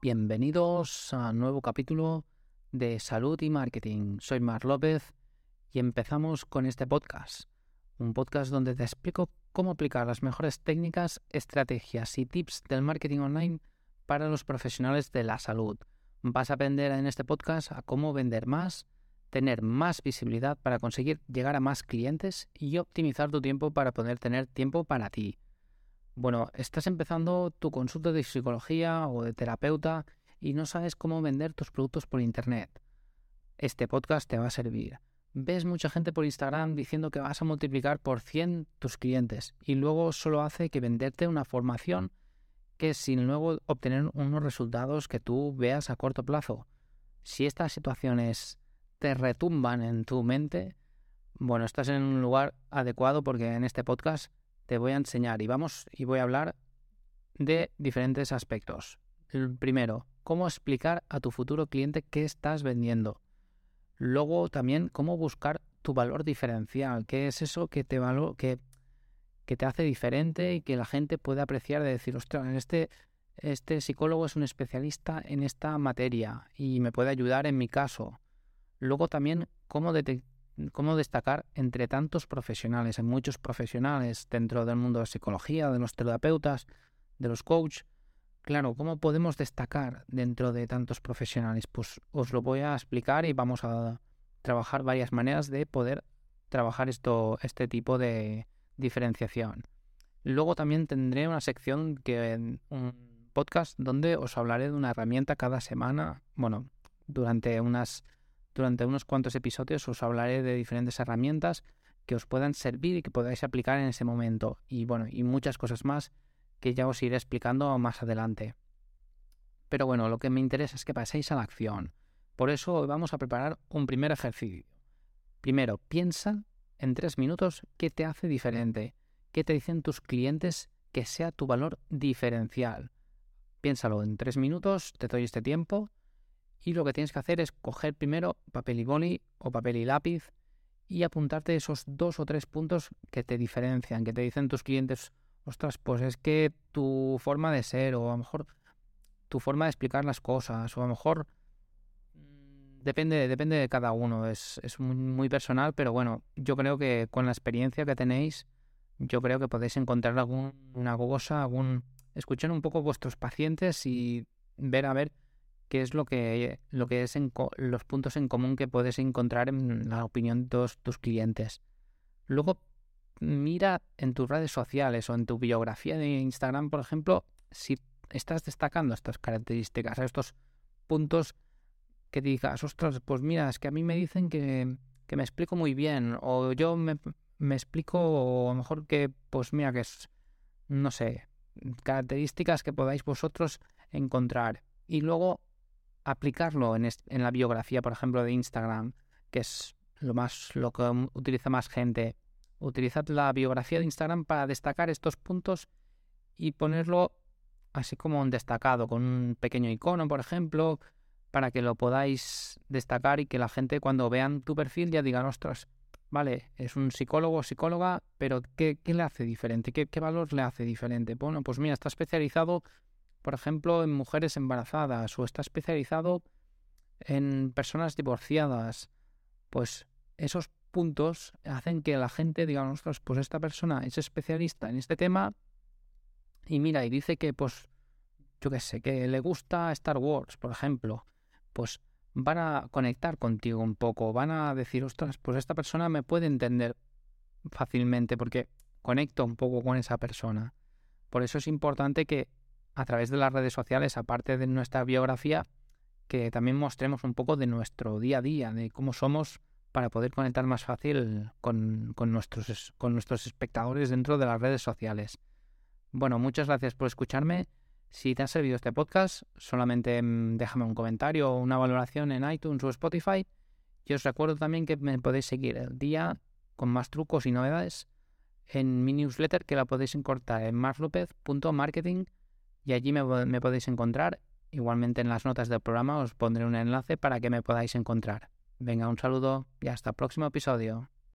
Bienvenidos a un nuevo capítulo de Salud y Marketing. Soy Mar López y empezamos con este podcast. Un podcast donde te explico cómo aplicar las mejores técnicas, estrategias y tips del marketing online para los profesionales de la salud. Vas a aprender en este podcast a cómo vender más, tener más visibilidad para conseguir llegar a más clientes y optimizar tu tiempo para poder tener tiempo para ti. Bueno, estás empezando tu consulta de psicología o de terapeuta y no sabes cómo vender tus productos por Internet. Este podcast te va a servir. Ves mucha gente por Instagram diciendo que vas a multiplicar por 100 tus clientes y luego solo hace que venderte una formación que sin luego obtener unos resultados que tú veas a corto plazo. Si estas situaciones te retumban en tu mente, bueno, estás en un lugar adecuado porque en este podcast te voy a enseñar y vamos y voy a hablar de diferentes aspectos. Primero, cómo explicar a tu futuro cliente qué estás vendiendo. Luego también cómo buscar tu valor diferencial, qué es eso que te que te hace diferente y que la gente puede apreciar de decir, ostras, este, este psicólogo es un especialista en esta materia y me puede ayudar en mi caso. Luego también cómo detectar cómo destacar entre tantos profesionales. Hay muchos profesionales dentro del mundo de la psicología, de los terapeutas, de los coaches. Claro, ¿cómo podemos destacar dentro de tantos profesionales? Pues os lo voy a explicar y vamos a trabajar varias maneras de poder trabajar esto, este tipo de diferenciación. Luego también tendré una sección que un podcast donde os hablaré de una herramienta cada semana, bueno, durante unas durante unos cuantos episodios os hablaré de diferentes herramientas que os puedan servir y que podáis aplicar en ese momento. Y bueno, y muchas cosas más que ya os iré explicando más adelante. Pero bueno, lo que me interesa es que paséis a la acción. Por eso hoy vamos a preparar un primer ejercicio. Primero, piensa en tres minutos qué te hace diferente, qué te dicen tus clientes que sea tu valor diferencial. Piénsalo en tres minutos, te doy este tiempo y lo que tienes que hacer es coger primero papel y boli o papel y lápiz y apuntarte esos dos o tres puntos que te diferencian, que te dicen tus clientes, ostras, pues es que tu forma de ser o a lo mejor tu forma de explicar las cosas o a lo mejor mm, depende, depende de cada uno, es, muy, muy, personal, pero bueno, yo creo que con la experiencia que tenéis, yo creo que podéis encontrar alguna cosa, algún... escuchar un poco vuestros pacientes y ver a ver qué es lo que, lo que es los puntos en común que puedes encontrar en la opinión de tus clientes. Luego, mira en tus redes sociales o en tu biografía de Instagram, por ejemplo, si estás destacando estas características, estos puntos que digas, ostras, pues mira, es que a mí me dicen que, que me explico muy bien, o yo me, me explico, o mejor que, pues mira, que es, no sé, características que podáis vosotros encontrar. Y luego aplicarlo en, en la biografía, por ejemplo, de Instagram, que es lo más lo que utiliza más gente. Utilizad la biografía de Instagram para destacar estos puntos y ponerlo así como un destacado, con un pequeño icono, por ejemplo, para que lo podáis destacar y que la gente cuando vean tu perfil ya digan, ostras, vale, es un psicólogo o psicóloga, pero ¿qué, le hace diferente? ¿Qué, ¿Qué valor le hace diferente? Bueno, pues mira, está especializado por ejemplo, en mujeres embarazadas o está especializado en personas divorciadas, pues esos puntos hacen que la gente diga, nosotros, pues esta persona es especialista en este tema y mira, y dice que, pues, yo qué sé, que le gusta Star Wars, por ejemplo, pues van a conectar contigo un poco, van a decir, ostras, pues esta persona me puede entender fácilmente porque conecto un poco con esa persona. Por eso es importante que a través de las redes sociales, aparte de nuestra biografía, que también mostremos un poco de nuestro día a día, de cómo somos para poder conectar más fácil con, nuestros, con nuestros espectadores dentro de las redes sociales. Bueno, muchas gracias por escucharme. Si te ha servido este podcast, solamente mm, déjame un comentario o una valoración en iTunes o Spotify. Y os recuerdo también que me podéis seguir el día con más trucos y novedades en mi newsletter que la podéis encontrar en marslopez.marketing y allí me, podéis encontrar. Igualmente en las notas del programa os pondré un enlace para que me podáis encontrar. Venga, un saludo y hasta el próximo episodio.